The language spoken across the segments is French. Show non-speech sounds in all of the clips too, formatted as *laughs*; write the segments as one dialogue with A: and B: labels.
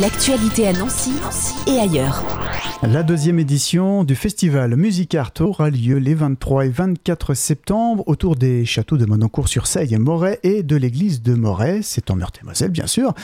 A: L'actualité à Nancy, et ailleurs.
B: La deuxième édition du festival Art aura lieu les 23 et 24 septembre autour des châteaux de Mononcourt-sur-Seille et Moret et de l'église de Moret. C'est en Meurthe-et-Moselle, bien sûr.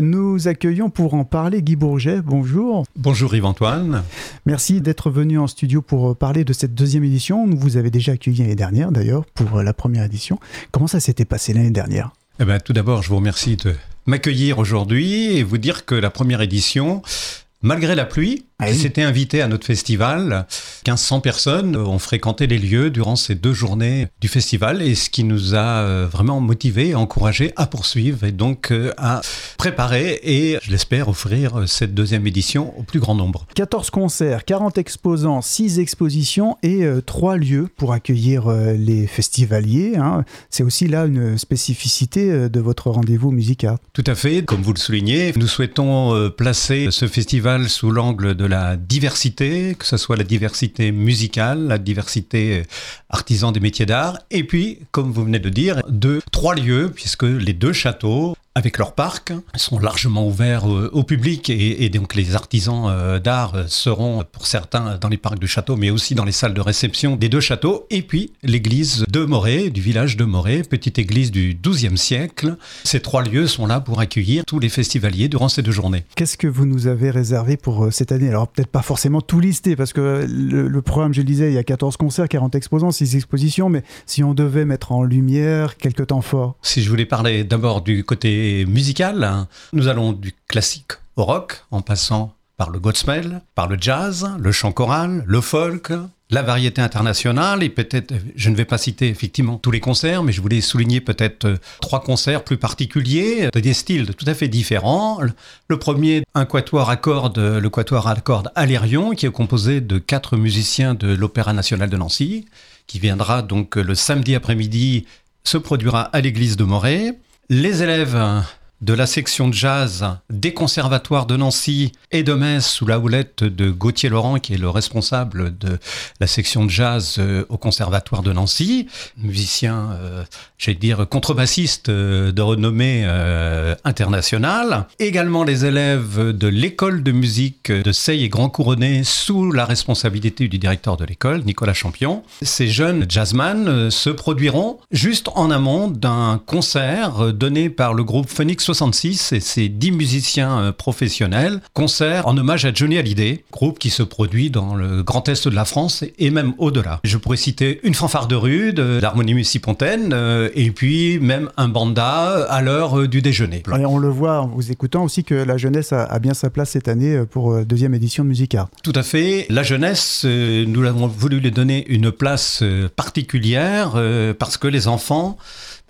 B: Nous accueillons pour en parler Guy Bourget. Bonjour.
C: Bonjour Yves-Antoine.
B: Merci d'être venu en studio pour parler de cette deuxième édition. Nous vous avez déjà accueilli l'année dernière, d'ailleurs, pour la première édition. Comment ça s'était passé l'année dernière?
C: Eh ben, Tout d'abord, je vous remercie de m'accueillir aujourd'hui et vous dire que la première édition, malgré la pluie, ah s'étaient invités à notre festival. 1500 personnes ont fréquenté les lieux durant ces deux journées du festival et ce qui nous a euh, vraiment motivés et encouragés à poursuivre et donc euh, à préparer et, je l'espère, offrir euh, cette deuxième édition au plus grand nombre.
B: 14 concerts, 40 exposants, 6 expositions et 3 lieux pour accueillir les festivaliers. Hein. C'est aussi là une spécificité de votre rendez-vous musical.
C: Tout à fait. Comme vous le soulignez, nous souhaitons placer ce festival sous l'angle de la diversité, que ce soit la diversité musicale, la diversité euh, artisan des métiers d'art, et puis, comme vous venez de dire, deux, trois lieux, puisque les deux châteaux avec leur parc, sont largement ouverts au, public et, donc les artisans euh, d'art seront pour certains dans les parcs du château, mais aussi dans les salles de réception des deux châteaux. Et puis l'église de Moret, du village de Moret, petite église du XIIe siècle. Ces trois lieux sont là pour accueillir tous les festivaliers durant ces deux journées.
B: Qu'est-ce que vous nous avez réservé pour euh, cette année? Alors peut-être pas forcément tout listé, parce que le, programme, je le disais, il y a 14 concerts, 40 exposants, 6 expositions, mais si on devait mettre en lumière quelques temps forts.
C: Si je voulais parler d'abord du côté musical. Hein. Nous allons du classique au rock, en passant par le gospel, par le jazz, le chant choral, le folk, la variété internationale et peut-être, je ne vais pas citer effectivement tous les concerts, mais je voulais souligner peut-être euh, trois concerts plus particuliers, de des styles tout à fait différents. Le premier, un quatuor à cordes, le quatuor à cordes Alérion, qui est composé de quatre musiciens de l'Opéra national de Nancy, qui viendra donc le samedi après-midi, se produira à l'église de Moret. Les élèves de la section de jazz des conservatoires de Nancy et de Metz sous la houlette de Gauthier Laurent, qui est le responsable de la section de jazz euh, au conservatoire de Nancy, musicien, euh, j'allais dire, contrebassiste euh, de renommée internationale. Également les élèves de l'école de musique de Seille et Grand Couronné sous la responsabilité du directeur de l'école, Nicolas Champion. Ces jeunes jazzman se produiront juste en amont d'un concert donné par le groupe Phoenix 66 et ses 10 musiciens euh, professionnels. Concert en hommage à Johnny Hallyday, groupe qui se produit dans le grand est de la France et même au-delà. Je pourrais citer une fanfare de rue de l'harmonie Mussipontaine euh, et puis même un banda à l'heure euh, du déjeuner.
B: Et on le voit en vous écoutant aussi que la jeunesse a, bien sa place cette année pour deuxième édition de Musicard.
C: Tout à fait. La jeunesse, nous avons voulu lui donner une place particulière parce que les enfants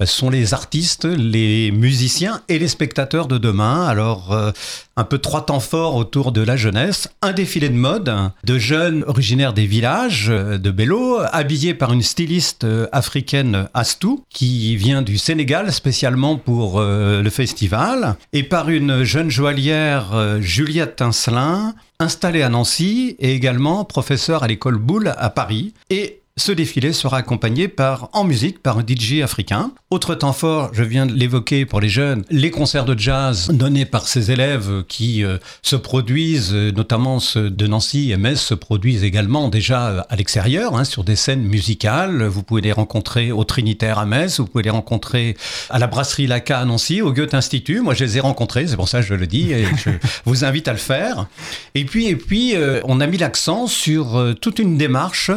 C: sont les artistes, les musiciens et les spectateurs de demain. Alors, euh, un peu trois temps forts autour de la jeunesse. Un défilé de mode de jeunes originaires des villages euh, de Bello, habillés par une styliste euh, africaine Astou, qui vient du Sénégal spécialement pour le festival, et par une jeune joaillière Juliette Tincelin, installée à Nancy et également professeure à l'école Boulle à Paris. Et ce défilé sera accompagné par, en musique par un DJ africain. Autre temps fort, je viens de l'évoquer pour les jeunes, les concerts de jazz donnés par ces élèves qui euh, se produisent, euh, notamment ceux de Nancy et Metz, se produisent également déjà euh, à l'extérieur, hein, sur des scènes musicales. Vous pouvez les rencontrer au Trinitaire à Metz, vous pouvez les rencontrer à la brasserie Laca à Nancy, au Goethe Institut. Moi, je les ai rencontrés, c'est pour ça que je le dis, et je *laughs* vous invite à le faire. Et puis, et puis on a mis l'accent sur toute une démarche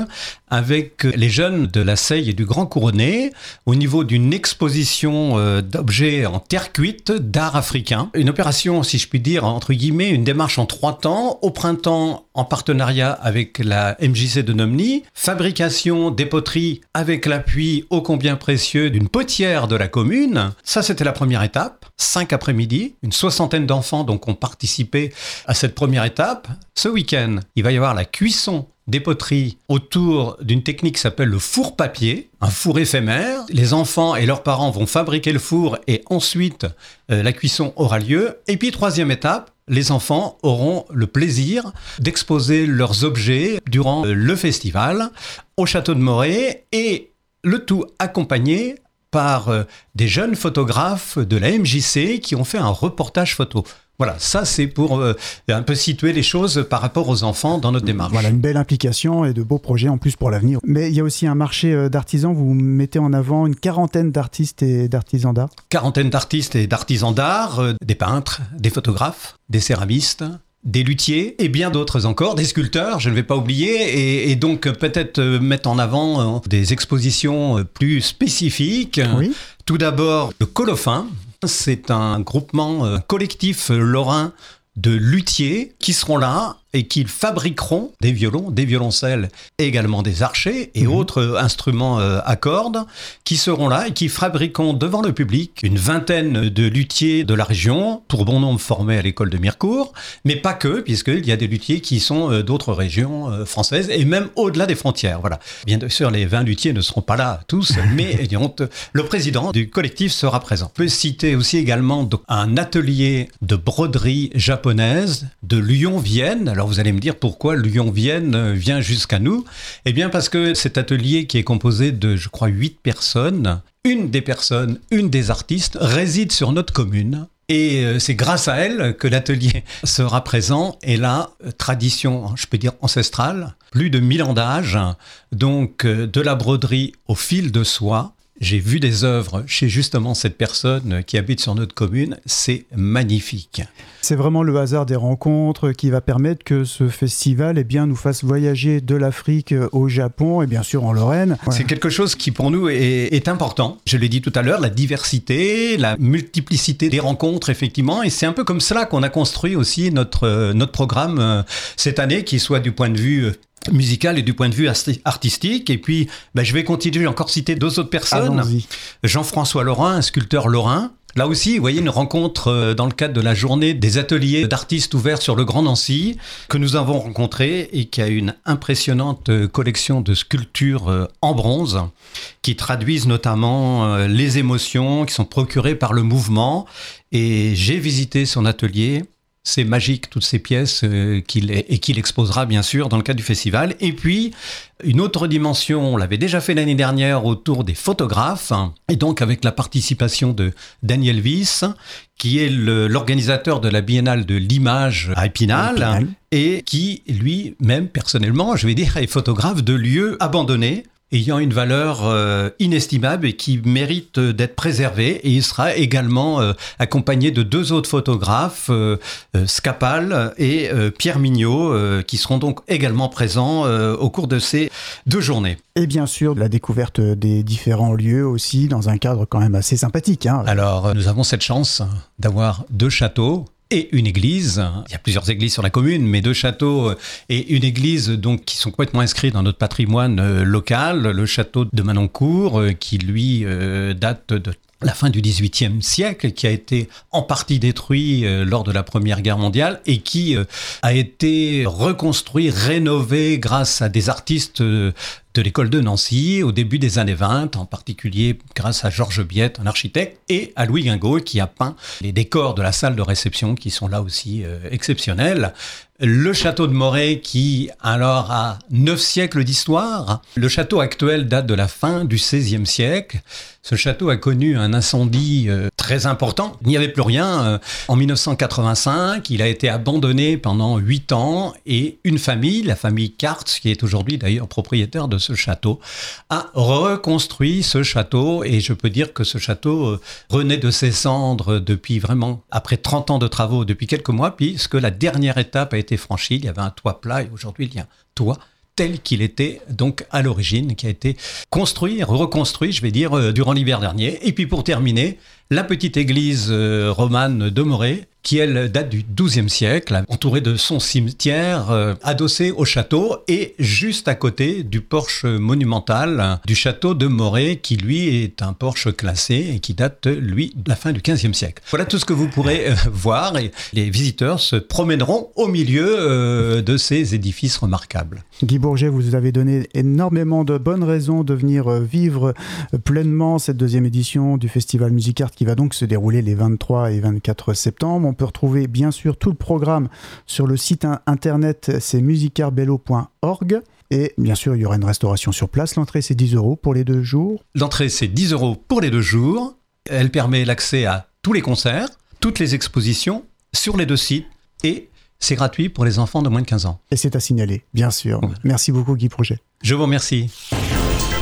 C: avec les jeunes de la Seille et du Grand Couronné au niveau d'une exposition euh, d'objets en terre cuite d'art africain. Une opération, si je puis dire, entre guillemets, une démarche en trois temps. Au printemps, en partenariat avec la MJC de Nomni, fabrication des poteries avec l'appui ô combien précieux d'une potière de la commune. Ça, c'était la première étape. Cinq après-midi, une soixantaine d'enfants donc ont participé à cette première étape. Ce week-end, il va y avoir la cuisson des poteries autour d'une technique qui s'appelle le four papier, un four éphémère. Les enfants et leurs parents vont fabriquer le four et ensuite euh, la cuisson aura lieu. Et puis troisième étape, les enfants auront le plaisir d'exposer leurs objets durant euh, le festival au château de Moret et le tout accompagné par euh, des jeunes photographes de la MJC qui ont fait un reportage photo. Voilà, ça c'est pour euh, un peu situer les choses par rapport aux enfants dans notre démarche.
B: Voilà, une belle implication et de beaux projets en plus pour l'avenir. Mais il y a aussi un marché euh, d'artisans, vous mettez en avant une quarantaine d'artistes et d'artisans d'art.
C: Quarantaine d'artistes et d'artisans d'art, euh, des peintres, des photographes, des céramistes, des luthiers et bien d'autres encore, des sculpteurs, je ne vais pas oublier, et, donc peut-être mettre en avant des expositions plus spécifiques.
B: Oui.
C: Tout d'abord, le Colofin, c'est un groupement collectif lorrain de luthiers qui seront là et qu'ils fabriqueront des violons, des violoncelles et également des archers et mhm. autres instruments euh, à cordes qui seront là et qui fabriqueront devant le public une vingtaine de luthiers de la région, pour bon nombre formés à l'école de Mirecourt, mais pas que, puisqu'il y a des luthiers qui sont euh, d'autres régions euh, françaises et même au-delà des frontières. Voilà. Bien sûr, les 20 luthiers ne seront pas là tous, *laughs* mais le président du collectif sera présent. On peut citer aussi également un atelier de broderie japonaise de Lyon-Vienne. Alors vous allez me dire pourquoi Lyon-Vienne euh, vient jusqu'à nous. Eh bien parce que cet atelier qui est composé de, je crois, huit personnes, une des personnes, une des artistes réside sur notre commune. Et euh, c'est grâce à elle que l'atelier *laughs* sera présent. Et là, euh, tradition, je peux dire ancestrale, plus de mille ans d'âge, donc de la broderie au fil de soie, j'ai vu des œuvres chez justement cette personne qui habite sur notre commune. C'est magnifique.
B: C'est vraiment le hasard des rencontres qui va permettre que ce festival eh bien, nous fasse voyager de l'Afrique au Japon et bien sûr en Lorraine.
C: C'est quelque chose qui pour nous est, important. Je l'ai dit tout à l'heure, la diversité, la multiplicité des rencontres effectivement. Et c'est un peu comme cela qu'on a construit aussi notre, notre programme euh, cette année, qui soit du point de vue musical et du point de vue artistique. Et puis, bah, je vais continuer, encore citer deux autres personnes. Jean-François Lorrain, un sculpteur lorrain. Là aussi, vous voyez une rencontre euh, dans le cadre de la journée des ateliers d'artistes ouverts sur le Grand Nancy que nous avons rencontré et qui a une impressionnante euh, collection de sculptures euh, en bronze qui traduisent notamment les émotions qui sont procurées par le mouvement. Et j'ai visité son atelier c'est magique, toutes ces pièces euh, qu'il et qu'il exposera bien sûr dans le cadre du festival. Et puis, une autre dimension, on l'avait déjà fait l'année dernière autour des photographes, et donc avec la participation de Daniel Wyss, qui est l'organisateur de la Biennale de l'image à Épinal, et qui, lui-même, personnellement, je vais dire, est photographe de lieux abandonnés ayant une valeur euh, inestimable et qui mérite d'être préservé. Et il sera également euh, accompagné de deux autres photographes, euh, Scapal et Pierre Mignot, qui seront donc également présents au cours de ces deux journées.
B: Et bien sûr, la découverte des différents lieux aussi, dans un cadre quand même assez sympathique. Hein.
C: Alors, nous avons cette chance d'avoir deux châteaux et une église. Il y a plusieurs églises sur la commune, mais deux châteaux et une église donc qui sont complètement inscrits dans notre patrimoine euh, local. Le château de Manoncourt, euh, qui lui euh, date de la fin du XVIIIe siècle, qui a été en partie détruit lors de la Première Guerre mondiale et qui a été reconstruit, rénové grâce à des artistes de l'école de Nancy au début des années 20, en particulier grâce à Georges Biette, un architecte, et à Louis Guingaud qui a peint les décors de la salle de réception qui sont là aussi euh, exceptionnels. Le château de Moret qui alors a neuf siècles d'histoire. Le château actuel date de la fin du XVIe siècle. Ce château a connu un incendie euh, très important. Il n'y avait plus rien. Euh, en 1985, il a été abandonné pendant huit ans et une famille, la famille Kartz, qui est aujourd'hui d'ailleurs propriétaire de ce château, a reconstruit ce château et je peux dire que ce château euh, renaît de ses cendres depuis vraiment, après 30 ans de travaux, depuis quelques mois, puisque la dernière étape a été franchie. Il y avait un toit plat et aujourd'hui il y a un toit tel qu'il était donc à l'origine, qui a été construit, reconstruit, je vais dire, euh, durant l'hiver dernier. Et puis pour terminer, la petite église euh, romane de Moret, qui elle date du XIIe siècle, entourée de son cimetière, euh, adossé au château et juste à côté du porche monumental du château de Moret, qui lui est un porche classé et qui date lui de la fin du XVe siècle. Voilà tout ce que vous pourrez euh, *laughs* voir et les visiteurs se promèneront au milieu de ces édifices remarquables.
B: Guy Bourget, vous avez donné énormément de bonnes raisons de venir vivre pleinement cette deuxième édition du Festival Musicart qui va donc se dérouler les 23 et 24 septembre. On peut retrouver bien sûr tout le programme sur le site internet, c'est musicarbello.org. Et bien sûr, il y aura une restauration sur place. L'entrée, c'est 10 euros pour les deux jours.
C: L'entrée, c'est 10 euros pour les deux jours. Elle permet l'accès à tous les concerts, toutes les expositions, sur les deux sites et c'est gratuit pour les enfants de moins de 15 ans.
B: Et c'est à signaler, bien sûr.
C: Ouais.
B: Merci beaucoup Guy Projet.
C: Je vous remercie.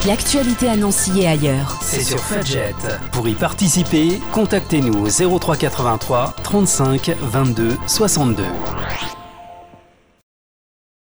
A: L'actualité à Nancy et ailleurs.
D: C'est sur Fudget. Pour y participer, contactez-nous au 0383 35 22 62.